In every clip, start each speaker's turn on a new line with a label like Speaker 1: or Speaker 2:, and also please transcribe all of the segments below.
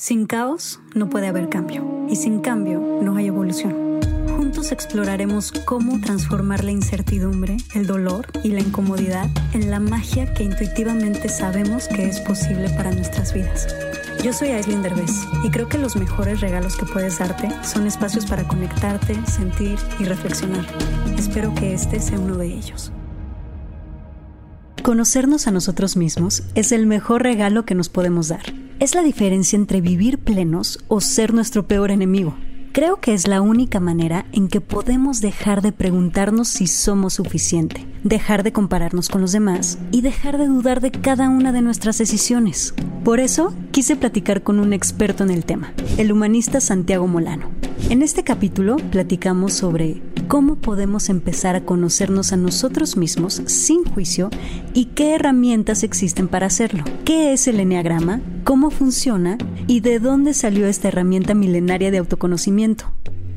Speaker 1: Sin caos no puede haber cambio y sin cambio no hay evolución. Juntos exploraremos cómo transformar la incertidumbre, el dolor y la incomodidad en la magia que intuitivamente sabemos que es posible para nuestras vidas. Yo soy Aislinn Derbez y creo que los mejores regalos que puedes darte son espacios para conectarte, sentir y reflexionar. Espero que este sea uno de ellos. Conocernos a nosotros mismos es el mejor regalo que nos podemos dar. Es la diferencia entre vivir plenos o ser nuestro peor enemigo. Creo que es la única manera en que podemos dejar de preguntarnos si somos suficiente, dejar de compararnos con los demás y dejar de dudar de cada una de nuestras decisiones. Por eso, quise platicar con un experto en el tema, el humanista Santiago Molano. En este capítulo platicamos sobre cómo podemos empezar a conocernos a nosotros mismos sin juicio y qué herramientas existen para hacerlo. ¿Qué es el enneagrama? ¿Cómo funciona? ¿Y de dónde salió esta herramienta milenaria de autoconocimiento?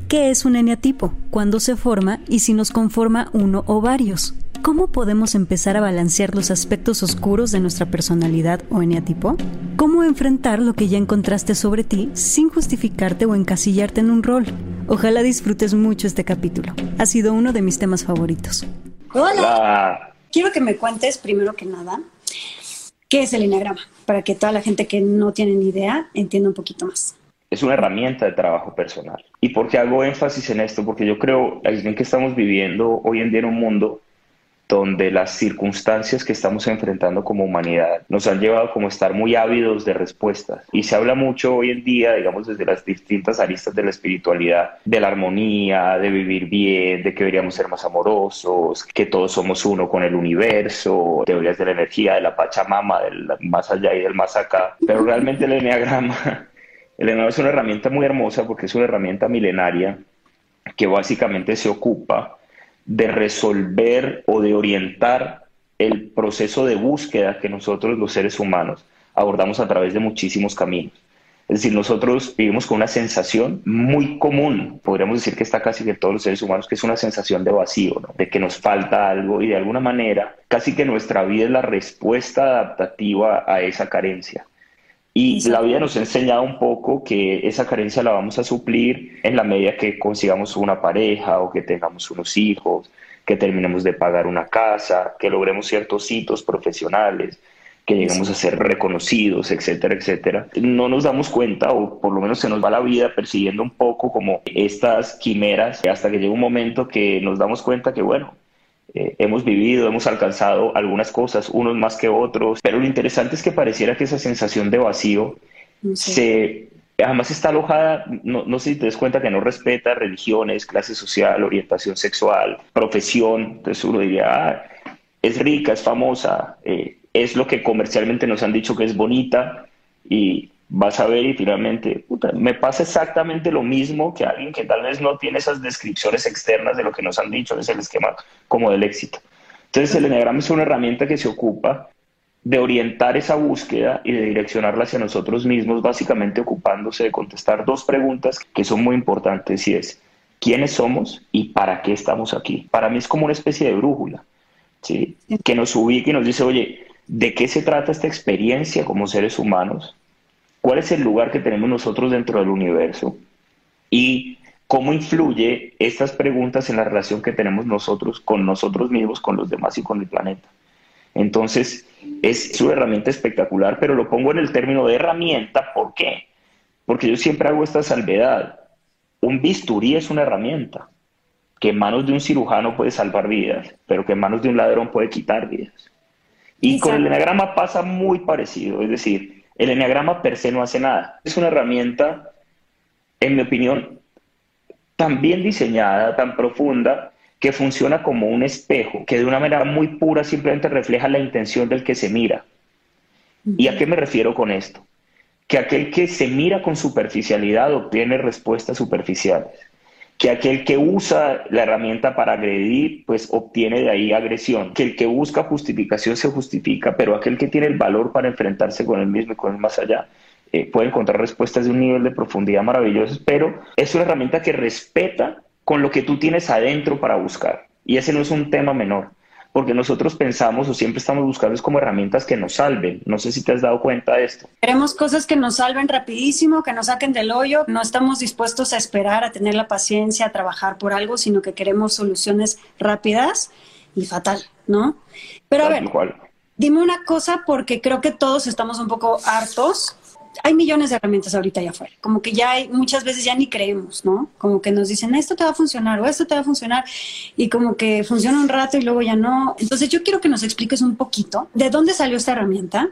Speaker 1: ¿Qué es un eneatipo? ¿Cuándo se forma? ¿Y si nos conforma uno o varios? ¿Cómo podemos empezar a balancear los aspectos oscuros de nuestra personalidad o eneatipo? ¿Cómo enfrentar lo que ya encontraste sobre ti sin justificarte o encasillarte en un rol? Ojalá disfrutes mucho este capítulo. Ha sido uno de mis temas favoritos. Hola. Quiero que me cuentes, primero que nada, qué es el Enneagrama, para que toda la gente que no tiene ni idea entienda un poquito más.
Speaker 2: Es una herramienta de trabajo personal. ¿Y por qué hago énfasis en esto? Porque yo creo, bien que estamos viviendo hoy en día en un mundo donde las circunstancias que estamos enfrentando como humanidad nos han llevado como a estar muy ávidos de respuestas. Y se habla mucho hoy en día, digamos, desde las distintas aristas de la espiritualidad, de la armonía, de vivir bien, de que deberíamos ser más amorosos, que todos somos uno con el universo, teorías de la energía, de la Pachamama, del más allá y del más acá. Pero realmente el Enneagrama, el Enneagrama es una herramienta muy hermosa porque es una herramienta milenaria que básicamente se ocupa de resolver o de orientar el proceso de búsqueda que nosotros los seres humanos abordamos a través de muchísimos caminos. Es decir, nosotros vivimos con una sensación muy común, podríamos decir que está casi que todos los seres humanos, que es una sensación de vacío, de que nos falta algo y de alguna manera casi que nuestra vida es la respuesta adaptativa a esa carencia. Y la vida nos ha enseñado un poco que esa carencia la vamos a suplir en la medida que consigamos una pareja o que tengamos unos hijos, que terminemos de pagar una casa, que logremos ciertos hitos profesionales, que lleguemos a ser reconocidos, etcétera, etcétera. No nos damos cuenta, o por lo menos se nos va la vida persiguiendo un poco como estas quimeras, hasta que llega un momento que nos damos cuenta que, bueno, eh, hemos vivido, hemos alcanzado algunas cosas, unos más que otros, pero lo interesante es que pareciera que esa sensación de vacío se, además está alojada, no, no, sé si te das cuenta que no respeta religiones, clase social, orientación sexual, profesión, entonces uno diría, ah, es rica, es famosa, eh, es lo que comercialmente nos han dicho que es bonita y vas a ver y finalmente me pasa exactamente lo mismo que alguien que tal vez no tiene esas descripciones externas de lo que nos han dicho, es el esquema como del éxito. Entonces el Enneagrama es una herramienta que se ocupa de orientar esa búsqueda y de direccionarla hacia nosotros mismos, básicamente ocupándose de contestar dos preguntas que son muy importantes y es, ¿quiénes somos y para qué estamos aquí? Para mí es como una especie de brújula, ¿sí? que nos ubica y nos dice, oye, ¿de qué se trata esta experiencia como seres humanos? Cuál es el lugar que tenemos nosotros dentro del universo y cómo influye estas preguntas en la relación que tenemos nosotros con nosotros mismos, con los demás y con el planeta. Entonces, es una herramienta espectacular, pero lo pongo en el término de herramienta, ¿por qué? Porque yo siempre hago esta salvedad. Un bisturí es una herramienta que en manos de un cirujano puede salvar vidas, pero que en manos de un ladrón puede quitar vidas. Y con el enagrama pasa muy parecido, es decir, el enneagrama per se no hace nada. Es una herramienta, en mi opinión, tan bien diseñada, tan profunda, que funciona como un espejo, que de una manera muy pura simplemente refleja la intención del que se mira. ¿Y a qué me refiero con esto? Que aquel que se mira con superficialidad obtiene respuestas superficiales que aquel que usa la herramienta para agredir, pues obtiene de ahí agresión, que el que busca justificación se justifica, pero aquel que tiene el valor para enfrentarse con el mismo y con el más allá, eh, puede encontrar respuestas de un nivel de profundidad maravilloso, pero es una herramienta que respeta con lo que tú tienes adentro para buscar. Y ese no es un tema menor, porque nosotros pensamos o siempre estamos buscando es como herramientas que nos salven. No sé si te has dado cuenta de esto.
Speaker 1: Queremos cosas que nos salven rapidísimo, que nos saquen del hoyo. No estamos dispuestos a esperar, a tener la paciencia, a trabajar por algo, sino que queremos soluciones rápidas y fatal, ¿no? Pero a ver, dime una cosa porque creo que todos estamos un poco hartos hay millones de herramientas ahorita allá afuera, como que ya hay, muchas veces ya ni creemos, ¿no? Como que nos dicen, esto te va a funcionar o esto te va a funcionar y como que funciona un rato y luego ya no. Entonces yo quiero que nos expliques un poquito de dónde salió esta herramienta,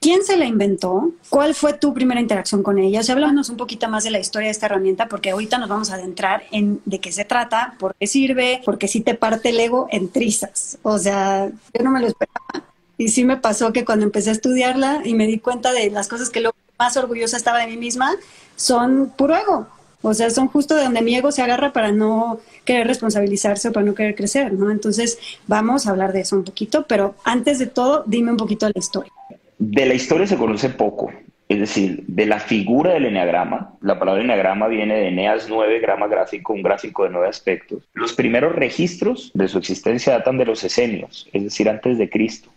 Speaker 1: quién se la inventó, cuál fue tu primera interacción con ella. O sea, háblanos un poquito más de la historia de esta herramienta porque ahorita nos vamos a adentrar en de qué se trata, por qué sirve, porque sí te parte el ego en trizas. O sea, yo no me lo esperaba. Y sí me pasó que cuando empecé a estudiarla y me di cuenta de las cosas que luego más orgullosa estaba de mí misma, son puro ego. O sea, son justo de donde mi ego se agarra para no querer responsabilizarse o para no querer crecer, ¿no? Entonces, vamos a hablar de eso un poquito, pero antes de todo, dime un poquito de la historia.
Speaker 2: De la historia se conoce poco, es decir, de la figura del eneagrama. La palabra eneagrama viene de Eneas 9, grama gráfico, un gráfico de nueve aspectos. Los primeros registros de su existencia datan de los esenios, es decir, antes de Cristo.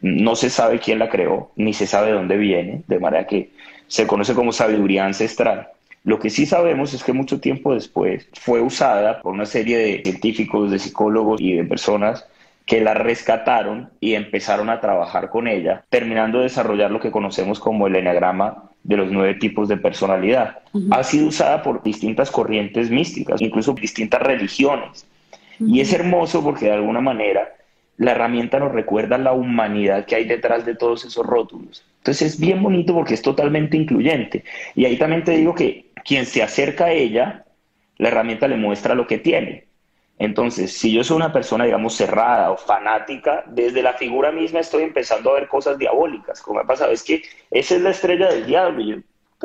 Speaker 2: No se sabe quién la creó, ni se sabe de dónde viene, de manera que se conoce como sabiduría ancestral. Lo que sí sabemos es que mucho tiempo después fue usada por una serie de científicos, de psicólogos y de personas que la rescataron y empezaron a trabajar con ella, terminando de desarrollar lo que conocemos como el eneagrama de los nueve tipos de personalidad. Ha sido usada por distintas corrientes místicas, incluso distintas religiones. Y es hermoso porque de alguna manera la herramienta nos recuerda la humanidad que hay detrás de todos esos rótulos. Entonces es bien bonito porque es totalmente incluyente. Y ahí también te digo que quien se acerca a ella, la herramienta le muestra lo que tiene. Entonces, si yo soy una persona, digamos, cerrada o fanática, desde la figura misma estoy empezando a ver cosas diabólicas. Como ha pasado, es que esa es la estrella del diablo. Y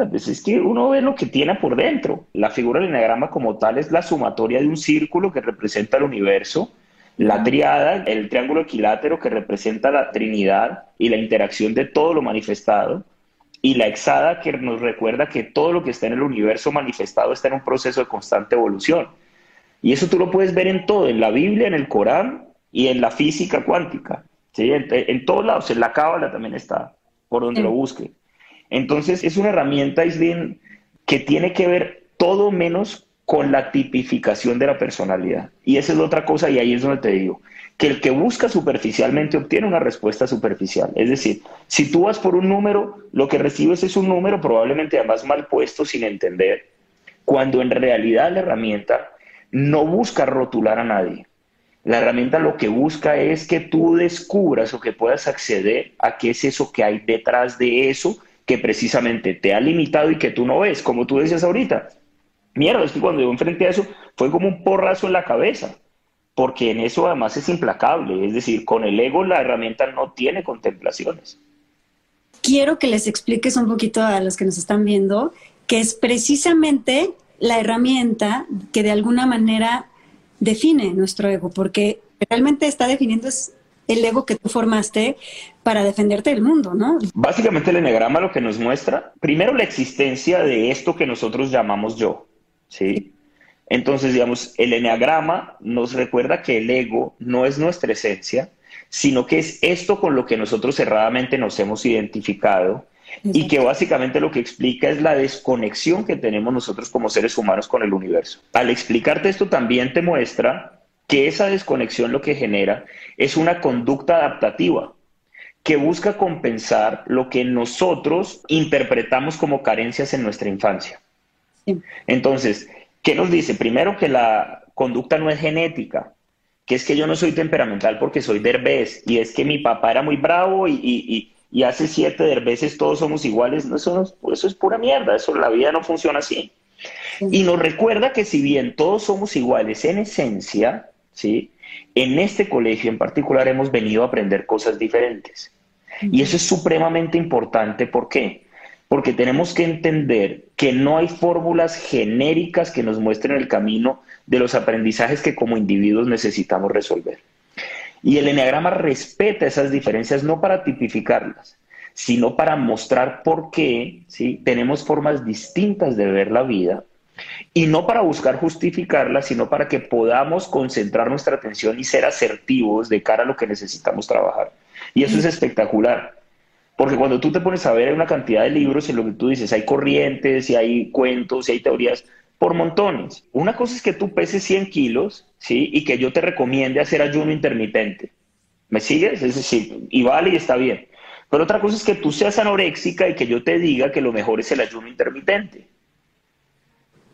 Speaker 2: pues es que uno ve lo que tiene por dentro. La figura del enagrama como tal es la sumatoria de un círculo que representa el universo la triada, el triángulo equilátero que representa la Trinidad y la interacción de todo lo manifestado, y la hexada que nos recuerda que todo lo que está en el universo manifestado está en un proceso de constante evolución. Y eso tú lo puedes ver en todo, en la Biblia, en el Corán y en la física cuántica. ¿sí? En, todos lados, en la cábala también está, por donde lo busque. Entonces es una herramienta, Islin, que tiene que ver todo menos con la tipificación de la personalidad. Y esa es otra cosa y ahí es donde te digo, que el que busca superficialmente obtiene una respuesta superficial. Es decir, si tú vas por un número, lo que recibes es un número probablemente además mal puesto sin entender, cuando en realidad la herramienta no busca rotular a nadie. La herramienta lo que busca es que tú descubras o que puedas acceder a qué es eso que hay detrás de eso que precisamente te ha limitado y que tú no ves, como tú decías ahorita mierda, es que cuando yo enfrenté a eso fue como un porrazo en la cabeza, porque en eso además es implacable, es decir, con el ego la herramienta no tiene contemplaciones.
Speaker 1: Quiero que les expliques un poquito a los que nos están viendo que es precisamente la herramienta que de alguna manera define nuestro ego, porque realmente está definiendo el ego que tú formaste para defenderte del mundo, ¿no?
Speaker 2: Básicamente el enegrama lo que nos muestra, primero la existencia de esto que nosotros llamamos yo, ¿sí? Entonces, digamos, el eneagrama nos recuerda que el ego no es nuestra esencia, sino que es esto con lo que nosotros erradamente nos hemos identificado y que básicamente lo que explica es la desconexión que tenemos nosotros como seres humanos con el universo. Al explicarte esto también te muestra que esa desconexión lo que genera es una conducta adaptativa que busca compensar lo que nosotros interpretamos como carencias en nuestra infancia. Entonces, ¿qué nos dice? Primero que la conducta no es genética, que es que yo no soy temperamental porque soy derbez, y es que mi papá era muy bravo y, hace siete derbeces todos somos iguales. No, eso, eso es pura mierda, eso la vida no funciona así. Y nos recuerda que si bien todos somos iguales en esencia, ¿sí? en este colegio en particular hemos venido a aprender cosas diferentes. Y eso es supremamente importante. ¿Por qué? Porque tenemos que entender que no hay fórmulas genéricas que nos muestren el camino de los aprendizajes que como individuos necesitamos resolver. Y el enneagrama respeta esas diferencias no para tipificarlas, sino para mostrar por qué ¿sí? tenemos formas distintas de ver la vida Y no para buscar justificarla, sino para que podamos concentrar nuestra atención y ser asertivos de cara a lo que necesitamos trabajar. Y eso es espectacular. Porque cuando tú te pones a ver, una cantidad de libros en lo que tú dices, hay corrientes, y hay cuentos, y hay teorías por montones. Una cosa es que tú peses 100 kilos, ¿sí? Y que yo te recomiende hacer ayuno intermitente. ¿Me sigues? Es decir, y vale y está bien. Pero otra cosa es que tú seas anoréxica y que yo te diga que lo mejor es el ayuno intermitente.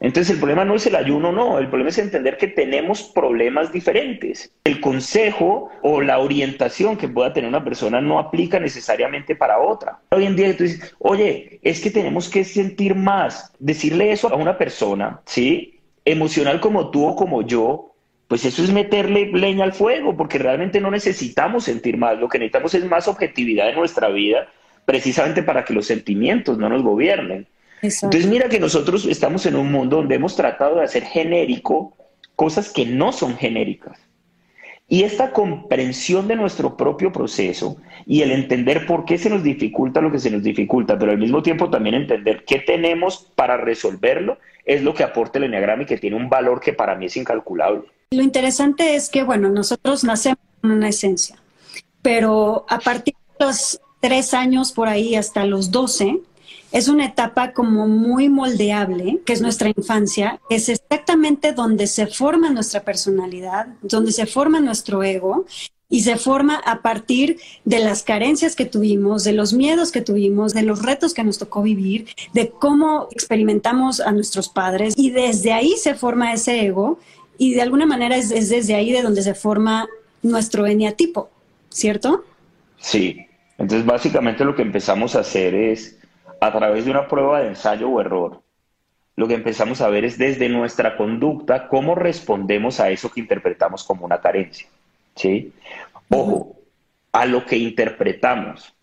Speaker 2: Entonces el problema no es el ayuno, no, el problema es entender que tenemos problemas diferentes. El consejo o la orientación que pueda tener una persona no aplica necesariamente para otra. Hoy en día tú dices, oye, es que tenemos que sentir más. Decirle eso a una persona, ¿sí? Emocional como tú o como yo, pues eso es meterle leña al fuego, porque realmente no necesitamos sentir más. Lo que necesitamos es más objetividad en nuestra vida, precisamente para que los sentimientos no nos gobiernen. Entonces mira que nosotros estamos en un mundo donde hemos tratado de hacer genérico cosas que no son genéricas. Y esta comprensión de nuestro propio proceso y el entender por qué se nos dificulta lo que se nos dificulta, pero al mismo tiempo también entender qué tenemos para resolverlo, es lo que aporta el enneagrama y que tiene un valor que para mí es incalculable.
Speaker 1: Lo interesante es que, bueno, nosotros nacemos con una esencia, pero a partir de los tres años por ahí hasta los doce, es una etapa como muy moldeable, que es nuestra infancia, es exactamente donde se forma nuestra personalidad, donde se forma nuestro ego y se forma a partir de las carencias que tuvimos, de los miedos que tuvimos, de los retos que nos tocó vivir, de cómo experimentamos a nuestros padres y desde ahí se forma ese ego y de alguna manera es, desde ahí de donde se forma nuestro eneatipo, ¿cierto?
Speaker 2: Sí, entonces básicamente lo que empezamos a hacer es a través de una prueba de ensayo o error, lo que empezamos a ver es desde nuestra conducta cómo respondemos a eso que interpretamos como una carencia. ¿sí? Ojo, a lo que interpretamos,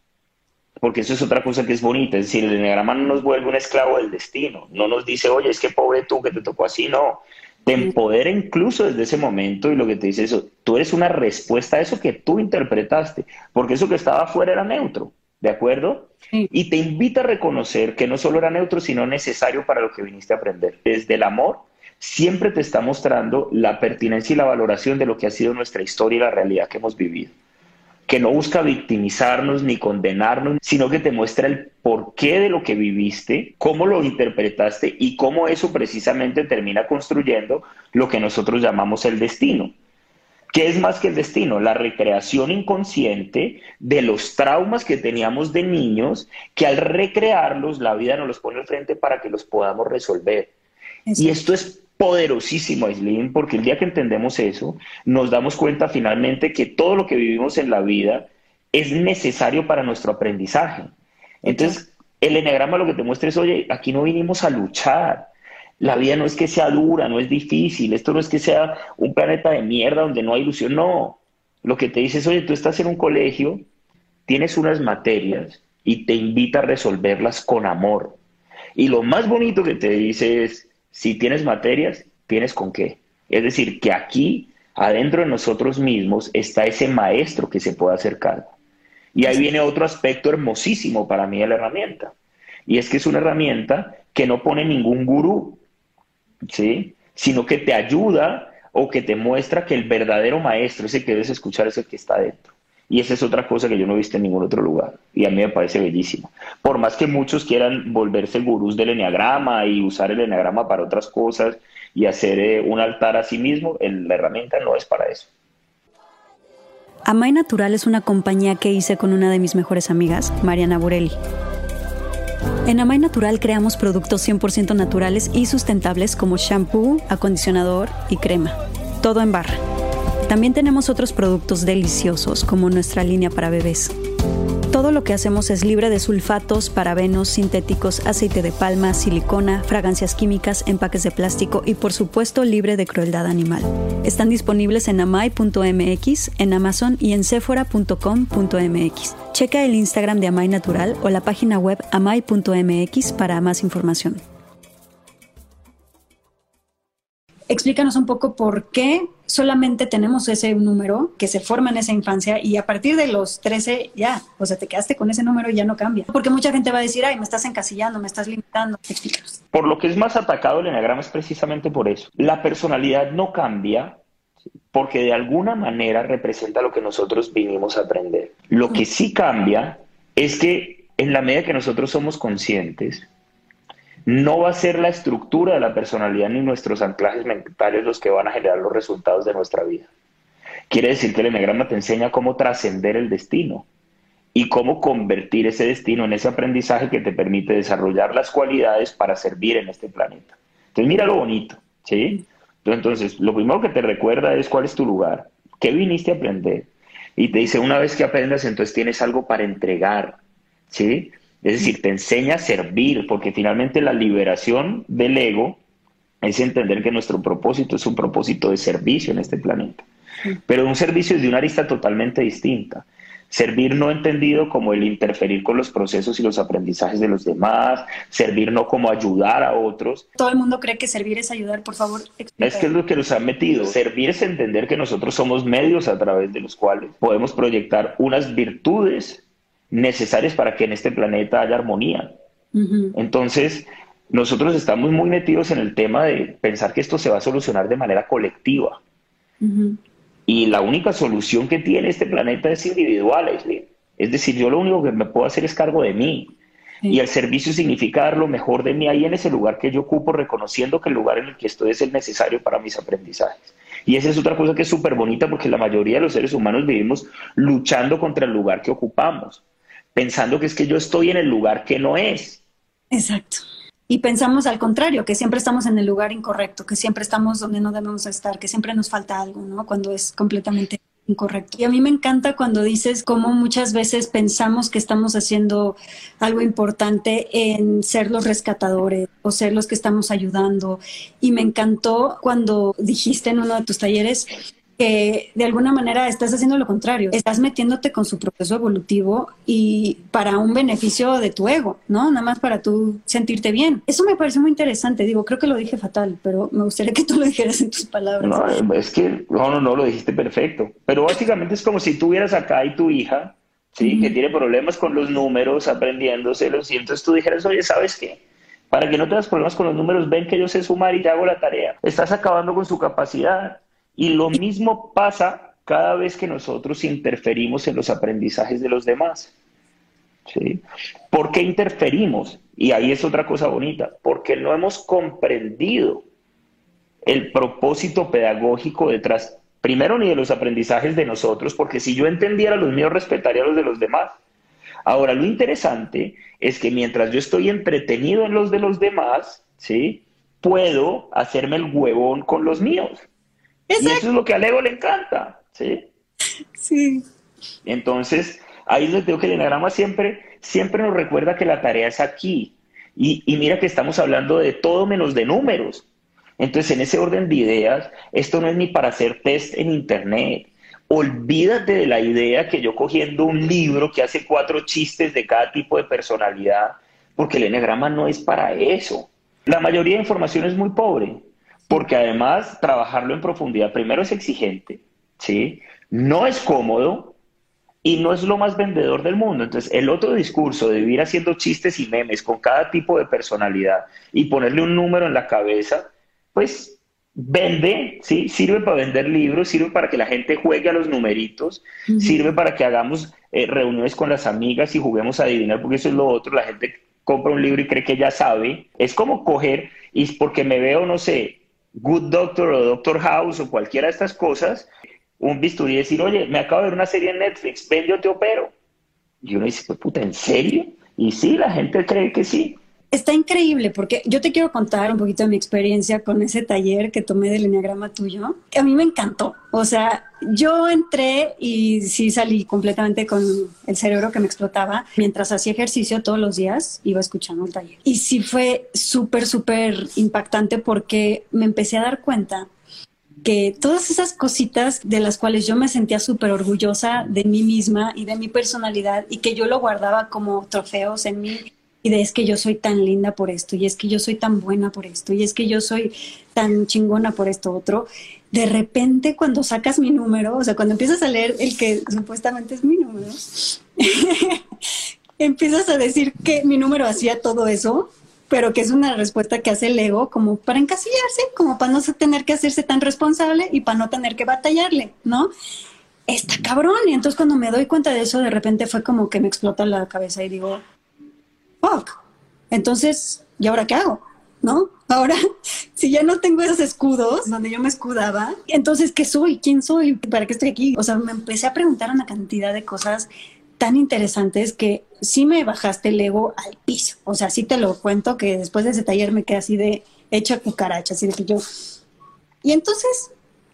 Speaker 2: porque eso es otra cosa que es bonita, es decir, el enneagrama no nos vuelve un esclavo del destino, no nos dice, oye, es que pobre tú que te tocó así, no. Te empodera incluso desde ese momento y lo que te dice eso, tú eres una respuesta a eso que tú interpretaste, porque eso que estaba afuera era neutro. ¿De acuerdo? Y te invita a reconocer que no solo era neutro, sino necesario para lo que viniste a aprender. Desde el amor, siempre te está mostrando la pertinencia y la valoración de lo que ha sido nuestra historia y la realidad que hemos vivido. Que no busca victimizarnos ni condenarnos, sino que te muestra el porqué de lo que viviste, cómo lo interpretaste y cómo eso precisamente termina construyendo lo que nosotros llamamos el destino. ¿Qué es más que el destino? La recreación inconsciente de los traumas que teníamos de niños, que al recrearlos la vida nos los pone al frente para que los podamos resolver. Y esto es poderosísimo, Aislinn, porque el día que entendemos eso, nos damos cuenta finalmente que todo lo que vivimos en la vida es necesario para nuestro aprendizaje. Entonces, el enegrama lo que te muestra es, oye, aquí no vinimos a luchar, la vida no es que sea dura, no es difícil, esto no es que sea un planeta de mierda donde no hay ilusión, no. Lo que te dice es, oye, tú estás en un colegio, tienes unas materias y te invita a resolverlas con amor. Y lo más bonito que te dice es, si tienes materias, tienes con qué. Es decir, que aquí, adentro de nosotros mismos, está ese maestro que se puede acercar. Y ahí viene otro aspecto hermosísimo para mí de la herramienta. Y es que es una herramienta que no pone ningún gurú, ¿sí? Sino que te ayuda o que te muestra que el verdadero maestro, ese que debes escuchar, es el que está dentro. Y esa es otra cosa que yo no he visto en ningún otro lugar. Y a mí me parece bellísimo. Por más que muchos quieran volverse gurús del enneagrama y usar el enneagrama para otras cosas y hacer eh, un altar a sí mismo, la herramienta no es para eso.
Speaker 3: Amay Natural es una compañía que hice con una de mis mejores amigas, Mariana Borelli. En Amay Natural creamos productos 100% naturales y sustentables como shampoo, acondicionador y crema. Todo en barra. También tenemos otros productos deliciosos como nuestra línea para bebés. Todo lo que hacemos es libre de sulfatos, parabenos, sintéticos, aceite de palma, silicona, fragancias químicas, empaques de plástico y por supuesto libre de crueldad animal. Están disponibles en amai.mx, en Amazon y en sephora.com.mx. Checa el Instagram de Amai Natural o la página web amai.mx para más información.
Speaker 1: Explícanos un poco por qué solamente tenemos ese número que se forma en esa infancia y a partir de los 13 ya, o sea, te quedaste con ese número y ya no cambia. Porque mucha gente va a decir, ay, me estás encasillando, me estás limitando.
Speaker 2: Por lo que es más atacado el enagrama es precisamente por eso. La personalidad no cambia porque de alguna manera representa lo que nosotros vinimos a aprender. Lo que sí cambia es que en la medida que nosotros somos conscientes, no va a ser la estructura de la personalidad ni nuestros anclajes mentales los que van a generar los resultados de nuestra vida. Quiere decir que el enagrama te enseña cómo trascender el destino y cómo convertir ese destino en ese aprendizaje que te permite desarrollar las cualidades para servir en este planeta. Entonces, mira lo bonito, ¿sí? Entonces, lo primero que te recuerda es cuál es tu lugar, qué viniste a aprender. Y te dice, una vez que aprendas, entonces tienes algo para entregar, ¿sí? Es decir, te enseña a servir, porque finalmente la liberación del ego es entender que nuestro propósito es un propósito de servicio en este planeta, pero un servicio de una arista totalmente distinta. Servir no entendido como el interferir con los procesos y los aprendizajes de los demás, servir no como ayudar a otros.
Speaker 1: Todo el mundo cree que servir es ayudar, por favor.
Speaker 2: Es que es lo que nos han metido. Servir es entender que nosotros somos medios a través de los cuales podemos proyectar unas virtudes necesarias para que en este planeta haya armonía. Entonces, nosotros estamos muy metidos en el tema de pensar que esto se va a solucionar de manera colectiva. Y la única solución que tiene este planeta es individual, es decir, yo lo único que me puedo hacer es cargo de mí. Y el servicio significa dar lo mejor de mí ahí en ese lugar que yo ocupo, reconociendo que el lugar en el que estoy es el necesario para mis aprendizajes. Y esa es otra cosa que es súper bonita porque la mayoría de los seres humanos vivimos luchando contra el lugar que ocupamos pensando que es que yo estoy en el lugar que no es.
Speaker 1: Exacto. Y pensamos al contrario, que siempre estamos en el lugar incorrecto, que siempre estamos donde no debemos estar, que siempre nos falta algo, ¿no? Cuando es completamente incorrecto. Y a mí me encanta cuando dices cómo muchas veces pensamos que estamos haciendo algo importante en ser los rescatadores o ser los que estamos ayudando. Y me encantó cuando dijiste en uno de tus talleres que de alguna manera estás haciendo lo contrario, estás metiéndote con su proceso evolutivo y para un beneficio de tu ego, ¿no? Nada más para tú sentirte bien. Eso me parece muy interesante, digo, creo que lo dije fatal, pero me gustaría que tú lo dijeras en tus palabras.
Speaker 2: No, es que, no, no, no, lo dijiste perfecto, pero básicamente es como si tuvieras acá y tu hija, ¿sí? Que tiene problemas con los números, aprendiéndoselos, y entonces tú dijeras, oye, ¿sabes qué? Para que no tengas problemas con los números, ven que yo sé sumar y te hago la tarea. Estás acabando con su capacidad y lo mismo pasa cada vez que nosotros interferimos en los aprendizajes de los demás. ¿sí? ¿Por qué interferimos? Y ahí es otra cosa bonita, porque no hemos comprendido el propósito pedagógico detrás, primero ni de los aprendizajes de nosotros, porque si yo entendiera los míos, respetaría los de los demás. Ahora, lo interesante es que mientras yo estoy entretenido en los de los demás, ¿sí? Puedo hacerme el huevón con los míos. Y eso es lo que al ego le encanta, ¿sí?
Speaker 1: Sí.
Speaker 2: Entonces, ahí es donde digo que el enagrama siempre, siempre nos recuerda que la tarea es aquí. Y, y mira que estamos hablando de todo menos de números. Entonces, en ese orden de ideas, esto no es ni para hacer test en Internet. Olvídate de la idea que yo cogiendo un libro que hace cuatro chistes de cada tipo de personalidad, porque el enagrama no es para eso. La mayoría de información es muy pobre porque además trabajarlo en profundidad primero es exigente, ¿sí? No es cómodo y no es lo más vendedor del mundo. Entonces, el otro discurso de vivir haciendo chistes y memes con cada tipo de personalidad y ponerle un número en la cabeza, pues vende, ¿sí? Sirve para vender libros, sirve para que la gente juegue a los numeritos, sirve para que hagamos eh, reuniones con las amigas y juguemos a adivinar, porque eso es lo otro, la gente compra un libro y cree que ya sabe. Es como coger, y porque me veo, no sé, Good Doctor o Doctor House o cualquiera de estas cosas, un bisturí decir, oye, me acabo de ver una serie en Netflix, ven, yo te opero. Y uno dice, pues puta, ¿en serio? Y sí, la gente cree que sí.
Speaker 1: Está increíble porque yo te quiero contar un poquito de mi experiencia con ese taller que tomé del enneagrama tuyo. A mí me encantó. O sea, yo entré y sí salí completamente con el cerebro que me explotaba. Mientras hacía ejercicio todos los días, iba escuchando el taller. Y sí fue súper, súper impactante porque me empecé a dar cuenta que todas esas cositas de las cuales yo me sentía súper orgullosa de mí misma y de mi personalidad y que yo lo guardaba como trofeos en mí y de es que yo soy tan linda por esto, y es que yo soy tan buena por esto, y es que yo soy tan chingona por esto otro, de repente cuando sacas mi número, o sea, cuando empiezas a leer el que supuestamente es mi número, empiezas a decir que mi número hacía todo eso, pero que es una respuesta que hace el ego como para encasillarse, como para no tener que hacerse tan responsable y para no tener que batallarle, ¿no? Está cabrón. Y entonces cuando me doy cuenta de eso, de repente fue como que me explota la cabeza y digo, fuck. Entonces, ¿y ahora qué hago? ¿No? Ahora, si ya no tengo esos escudos donde yo me escudaba, entonces, ¿qué soy? ¿Quién soy? ¿Para qué estoy aquí? O sea, me empecé a preguntar una cantidad de cosas tan interesantes que sí me bajaste el ego al piso. O sea, sí te lo cuento que después de ese taller me quedé así de hecha cucaracha, así de que yo... Y entonces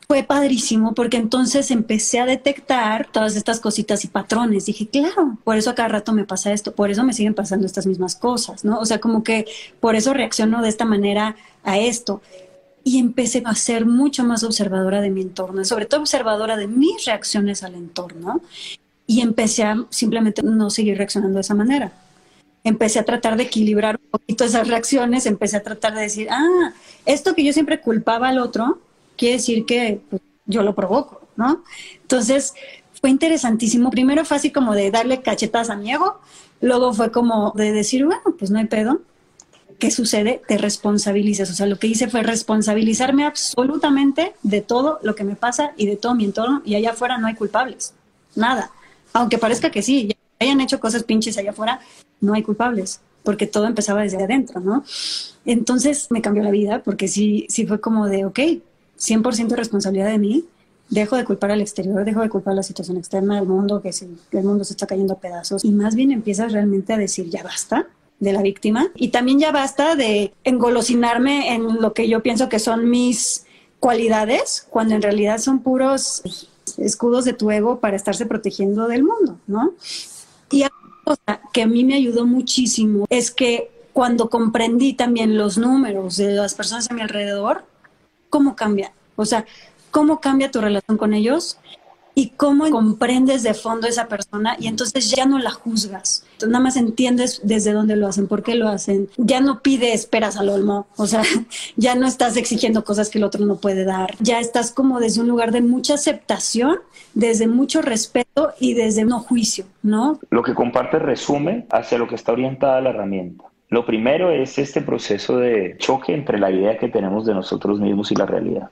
Speaker 1: fue padrísimo porque entonces empecé a detectar todas estas cositas y patrones. Dije, claro, por eso a cada rato me pasa esto, por eso me siguen pasando estas mismas cosas, ¿no? O sea, como que por eso reacciono de esta manera a esto. Y empecé a ser mucho más observadora de mi entorno, sobre todo observadora de mis reacciones al entorno. Y empecé a simplemente no seguir reaccionando de esa manera. Empecé a tratar de equilibrar un poquito esas reacciones, empecé a tratar de decir, ah, esto que yo siempre culpaba al otro, quiere decir que pues, yo lo provoco, ¿no? Entonces, fue interesantísimo. Primero fue así como de darle cachetas a mi ego, luego fue como de decir, bueno, pues no hay pedo. ¿Qué sucede? Te responsabilizas. O sea, lo que hice fue responsabilizarme absolutamente de todo lo que me pasa y de todo mi entorno. Y allá afuera no hay culpables. Nada. Aunque parezca que sí, ya hayan hecho cosas pinches allá afuera, no hay culpables. Porque todo empezaba desde adentro, ¿no? Entonces me cambió la vida porque sí, sí fue como de, ok, 100% responsabilidad de mí, dejo de culpar al exterior, dejo de culpar la situación externa del mundo, que, el mundo se está cayendo a pedazos, y más bien empiezas realmente a decir, ya basta de la víctima, y también ya basta de engolosinarme en lo que yo pienso que son mis cualidades, cuando en realidad son puros escudos de tu ego para estarse protegiendo del mundo, ¿no? Y cosa que a mí me ayudó muchísimo es que cuando comprendí también los números de las personas a mi alrededor, cómo cambia. O sea, cómo cambia tu relación con ellos y cómo comprendes de fondo a esa persona y entonces ya no la juzgas. nada más entiendes desde dónde lo hacen, por qué lo hacen. Ya no pide esperas al olmo, o sea, ya no estás exigiendo cosas que el otro no puede dar. Ya estás como desde un lugar de mucha aceptación, desde mucho respeto y desde no juicio, ¿no?
Speaker 2: Lo que comparte resume hacia lo que está orientada la herramienta. Lo primero es este proceso de choque entre la idea que tenemos de nosotros mismos y la realidad,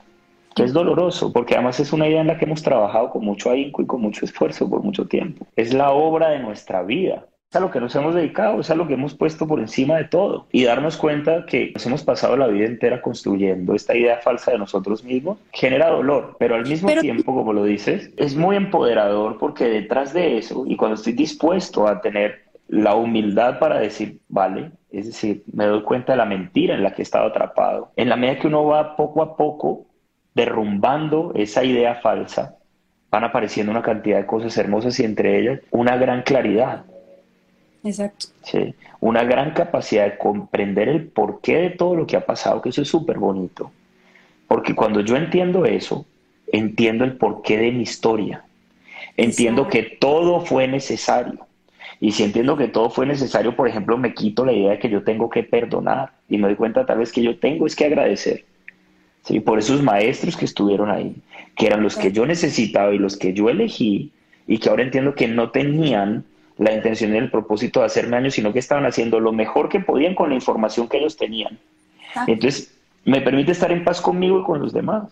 Speaker 2: que es doloroso, porque además es una idea en la que hemos trabajado con mucho ahínco y con mucho esfuerzo por mucho tiempo. Es la obra de nuestra vida. Es a lo que nos hemos dedicado, es a lo que hemos puesto por encima de todo. Y darnos cuenta que nos hemos pasado la vida entera construyendo esta idea falsa de nosotros mismos genera dolor, pero al mismo tiempo, como lo dices, es muy empoderador porque detrás de eso, y cuando estoy dispuesto a tener la humildad para decir, vale, es decir, me doy cuenta de la mentira en la que he estado atrapado. En la medida que uno va poco a poco derrumbando esa idea falsa, van apareciendo una cantidad de cosas hermosas y entre ellas una gran claridad.
Speaker 1: Exacto.
Speaker 2: Sí, una gran capacidad de comprender el porqué de todo lo que ha pasado, que eso es súper bonito. Porque cuando yo entiendo eso, entiendo el porqué de mi historia. Entiendo que todo fue necesario y si entiendo que todo fue necesario, por ejemplo, me quito la idea de que yo tengo que perdonar y me doy cuenta tal vez que yo tengo es que agradecer. ¿sí? Por esos maestros que estuvieron ahí, que eran los que yo necesitaba y los que yo elegí y que ahora entiendo que no tenían la intención y el propósito de hacerme daño, sino que estaban haciendo lo mejor que podían con la información que ellos tenían. Entonces, me permite estar en paz conmigo y con los demás.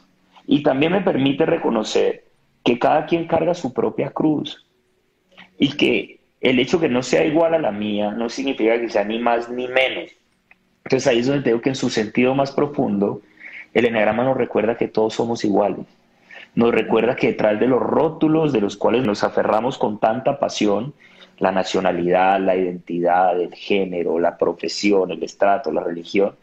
Speaker 2: Y también me permite reconocer que cada quien carga su propia cruz y que el hecho que no sea igual a la mía no significa que sea ni más ni menos. Entonces ahí es donde tengo que en su sentido más profundo, el enagrama nos recuerda que todos somos iguales. Nos recuerda que detrás de los rótulos de los cuales nos aferramos con tanta pasión, la nacionalidad, la identidad, el género, la profesión, el estrato, la religión,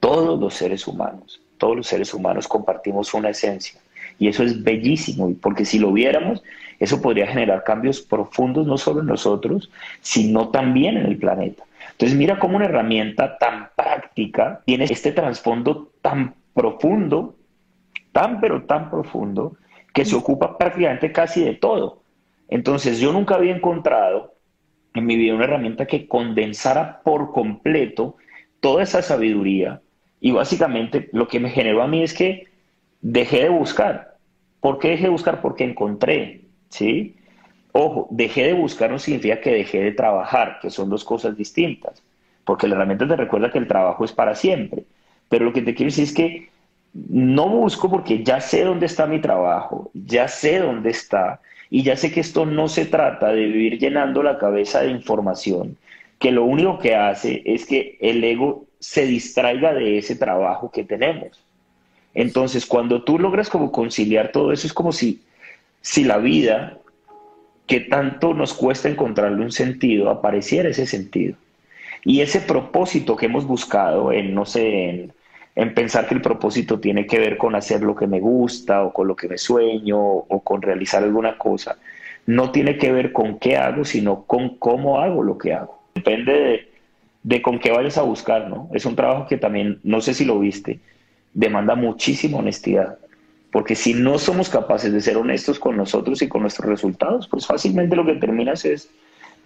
Speaker 2: todos los seres humanos, todos los seres humanos compartimos una esencia. Y eso es bellísimo, porque si lo viéramos, eso podría generar cambios profundos no solo en nosotros, sino también en el planeta. Entonces mira cómo una herramienta tan práctica tiene este trasfondo tan profundo, tan pero tan profundo, que se ocupa prácticamente casi de todo. Entonces yo nunca había encontrado en mi vida una herramienta que condensara por completo toda esa sabiduría y básicamente lo que me generó a mí es que dejé de buscar. ¿Por qué dejé de buscar? Porque encontré, ¿sí? Ojo, dejé de buscar no significa que dejé de trabajar, que son dos cosas distintas, porque la herramienta te recuerda que el trabajo es para siempre. Pero lo que te quiero decir es que no busco porque ya sé dónde está mi trabajo, ya sé dónde está y ya sé que esto no se trata de vivir llenando la cabeza de información, que lo único que hace es que el ego se distraiga de ese trabajo que tenemos. Entonces, cuando tú logras como conciliar todo eso, es como si, si la vida, que tanto nos cuesta encontrarle un sentido, apareciera ese sentido. Y ese propósito que hemos buscado en, no sé, en en pensar que el propósito tiene que ver con hacer lo que me gusta o con lo que me sueño o con realizar alguna cosa. No tiene que ver con qué hago, sino con cómo hago lo que hago. Depende de, con qué vayas a buscar, ¿no? Es un trabajo que también, no sé si lo viste, demanda muchísima honestidad. Porque si no somos capaces de ser honestos con nosotros y con nuestros resultados, pues fácilmente lo que terminas es,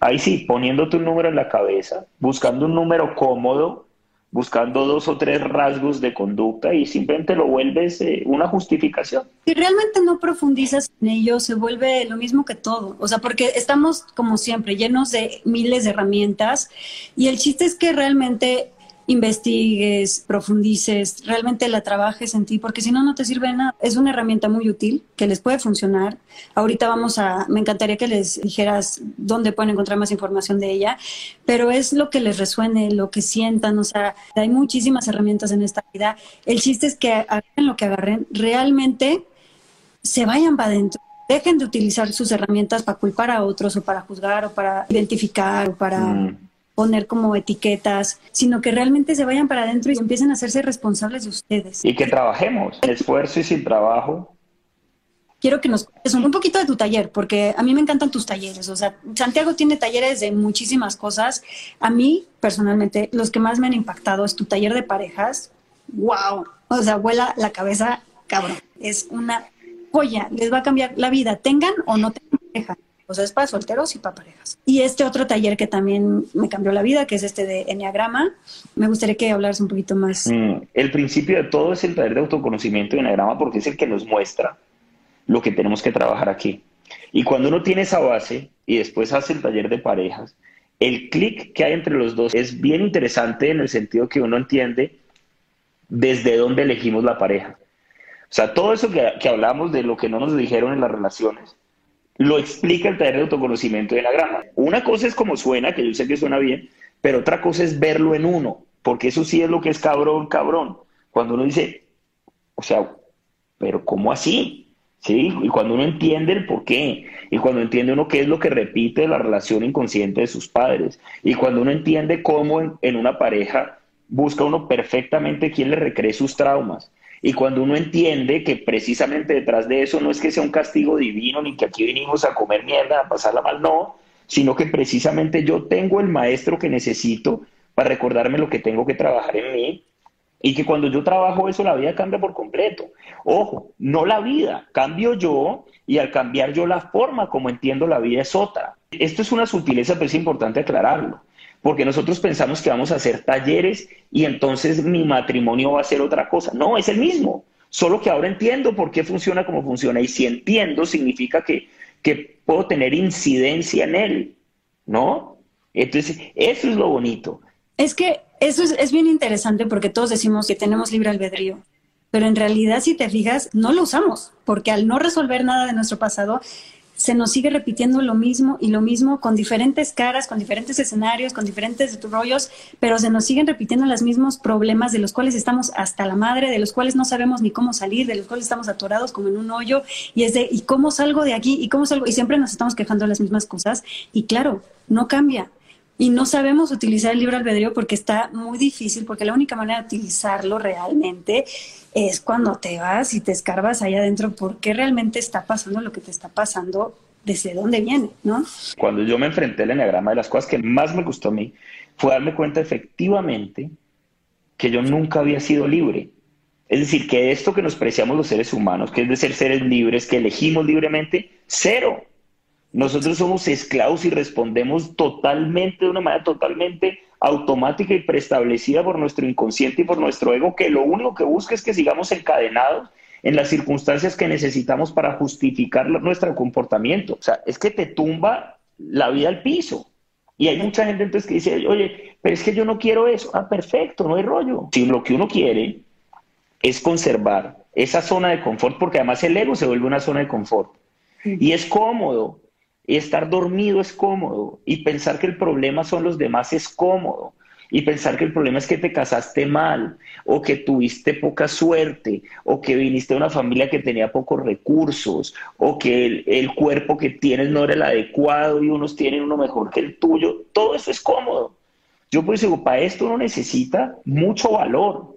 Speaker 2: ahí sí, poniéndote un número en la cabeza, buscando un número cómodo buscando dos o tres rasgos de conducta y simplemente lo vuelves eh, una justificación.
Speaker 1: Si realmente no profundizas en ello, se vuelve lo mismo que todo. O sea, porque estamos, como siempre, llenos de miles de herramientas y el chiste es que realmente investigues, profundices, realmente la trabajes en ti, porque si no, no te sirve nada. Es una herramienta muy útil que les puede funcionar. Ahorita vamos a, me encantaría que les dijeras dónde pueden encontrar más información de ella, pero es lo que les resuene, lo que sientan, o sea, hay muchísimas herramientas en esta vida. El chiste es que hagan lo que agarren, realmente se vayan para adentro. Dejen de utilizar sus herramientas para culpar a otros o para juzgar o para identificar o para... Mm poner como etiquetas, sino que realmente se vayan para adentro y empiecen a hacerse responsables de ustedes.
Speaker 2: Y que trabajemos, esfuerzo y sin trabajo.
Speaker 1: Quiero que nos cuentes un poquito de tu taller, porque a mí me encantan tus talleres. O sea, Santiago tiene talleres de muchísimas cosas. A mí, personalmente, los que más me han impactado es tu taller de parejas. ¡Wow! O sea, vuela la cabeza, cabrón. Es una joya. Les va a cambiar la vida, tengan o no tengan pareja. O sea, es para solteros y para parejas. Y este otro taller que también me cambió la vida, que es este de Enneagrama, me gustaría que hablaras un poquito más.
Speaker 2: Mm, el principio de todo es el taller de autoconocimiento de Enneagrama porque es el que nos muestra lo que tenemos que trabajar aquí. Y cuando uno tiene esa base y después hace el taller de parejas, el clic que hay entre los dos es bien interesante en el sentido que uno entiende desde dónde elegimos la pareja. O sea, todo eso que, que hablamos de lo que no nos dijeron en las relaciones, lo explica el taller de autoconocimiento de la grama. Una cosa es como suena, que yo sé que suena bien, pero otra cosa es verlo en uno, porque eso sí es lo que es cabrón, cabrón. Cuando uno dice, o sea, pero ¿cómo así? ¿Sí? Y cuando uno entiende el por qué, y cuando entiende uno qué es lo que repite la relación inconsciente de sus padres, y cuando uno entiende cómo en, en una pareja busca uno perfectamente quién le recree sus traumas, y cuando uno entiende que precisamente detrás de eso no es que sea un castigo divino, ni que aquí venimos a comer mierda, a pasarla mal, no, sino que precisamente yo tengo el maestro que necesito para recordarme lo que tengo que trabajar en mí y que cuando yo trabajo eso la vida cambia por completo. Ojo, no la vida, cambio yo y al cambiar yo la forma como entiendo la vida es otra. Esto es una sutileza, pero es importante aclararlo porque nosotros pensamos que vamos a hacer talleres y entonces mi matrimonio va a ser otra cosa. No, es el mismo, solo que ahora entiendo por qué funciona como funciona y si entiendo significa que, que puedo tener incidencia en él, ¿no? Entonces, eso es lo bonito.
Speaker 1: Es que eso es, es bien interesante porque todos decimos que tenemos libre albedrío, pero en realidad si te fijas, no lo usamos, porque al no resolver nada de nuestro pasado, se nos sigue repitiendo lo mismo y lo mismo con diferentes caras, con diferentes escenarios, con diferentes rollos, pero se nos siguen repitiendo los mismos problemas de los cuales estamos hasta la madre, de los cuales no sabemos ni cómo salir, de los cuales estamos atorados como en un hoyo y es de ¿y cómo salgo de aquí? ¿Y cómo salgo? Y siempre nos estamos quejando de las mismas cosas y claro, no cambia. Y no sabemos utilizar el libre albedrío porque está muy difícil, porque la única manera de utilizarlo realmente es cuando te vas y te escarbas ahí adentro por qué realmente está pasando lo que te está pasando, desde dónde viene, ¿no?
Speaker 2: Cuando yo me enfrenté al enneagrama, de las cosas que más me gustó a mí fue darme cuenta efectivamente que yo nunca había sido libre. Es decir, que esto que nos preciamos los seres humanos, que es de ser seres libres, que elegimos libremente, cero. Nosotros somos esclavos y respondemos totalmente, de una manera totalmente automática y preestablecida por nuestro inconsciente y por nuestro ego, que lo único que busca es que sigamos encadenados en las circunstancias que necesitamos para justificar nuestro comportamiento. O sea, es que te tumba la vida al piso. Y hay mucha gente entonces que dice, oye, pero es que yo no quiero eso. Ah, perfecto, no hay rollo. Si lo que uno quiere es conservar esa zona de confort, porque además el ego se vuelve una zona de confort. Y es cómodo, y estar dormido es cómodo, y pensar que el problema son los demás es cómodo, y pensar que el problema es que te casaste mal, o que tuviste poca suerte, o que viniste de una familia que tenía pocos recursos, o que el, cuerpo que tienes no era el adecuado y unos tienen uno mejor que el tuyo, todo eso es cómodo. Yo pues digo, para esto uno necesita mucho valor,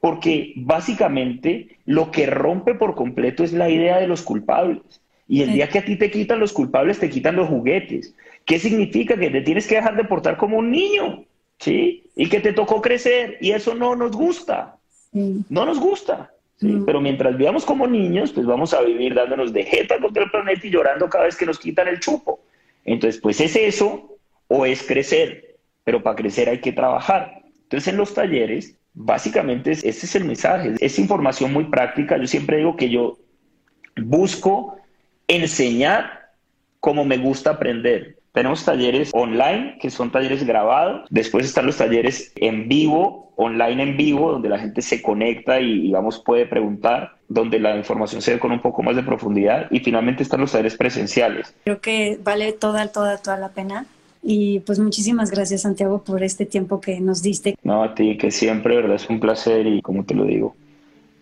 Speaker 2: porque básicamente lo que rompe por completo es la idea de los culpables. Y el día que a ti te quitan los culpables, te quitan los juguetes. ¿Qué significa? Que te tienes que dejar de portar como un niño, ¿sí? Y que te tocó crecer y eso no nos gusta. No nos gusta. ¿sí? Pero mientras vivamos como niños, pues vamos a vivir dándonos de jeta contra el planeta y llorando cada vez que nos quitan el chupo. Entonces, pues es eso o es crecer. Pero para crecer hay que trabajar. Entonces, en los talleres, básicamente ese es el mensaje. Es información muy práctica. Yo siempre digo que yo busco enseñar como me gusta aprender. Tenemos talleres online, que son talleres grabados. Después están los talleres en vivo, online en vivo, donde la gente se conecta y, digamos, puede preguntar, donde la información se ve con un poco más de profundidad. Y finalmente están los talleres presenciales.
Speaker 1: Creo que vale toda, toda, toda la pena. Y pues muchísimas gracias, Santiago, por este tiempo que nos diste.
Speaker 2: No, a ti, que siempre, ¿verdad? Es un placer y como te lo digo,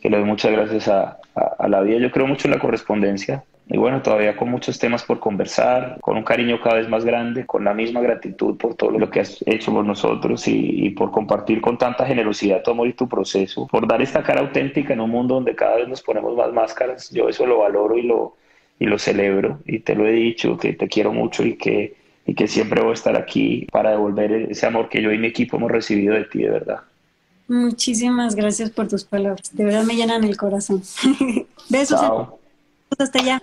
Speaker 2: que le doy muchas gracias a, a la vida. Yo creo mucho en la correspondencia y bueno, todavía con muchos temas por conversar, con un cariño cada vez más grande, con la misma gratitud por todo lo que has hecho por nosotros y, por compartir con tanta generosidad tu amor y tu proceso, por dar esta cara auténtica en un mundo donde cada vez nos ponemos más máscaras. Yo eso lo valoro y lo, y lo celebro y te lo he dicho, que te quiero mucho y que, y que siempre voy a estar aquí para devolver ese amor que yo y mi equipo hemos recibido de ti, de verdad.
Speaker 1: Muchísimas gracias por tus palabras, de verdad me llenan el corazón. Besos. Chao. Hasta allá.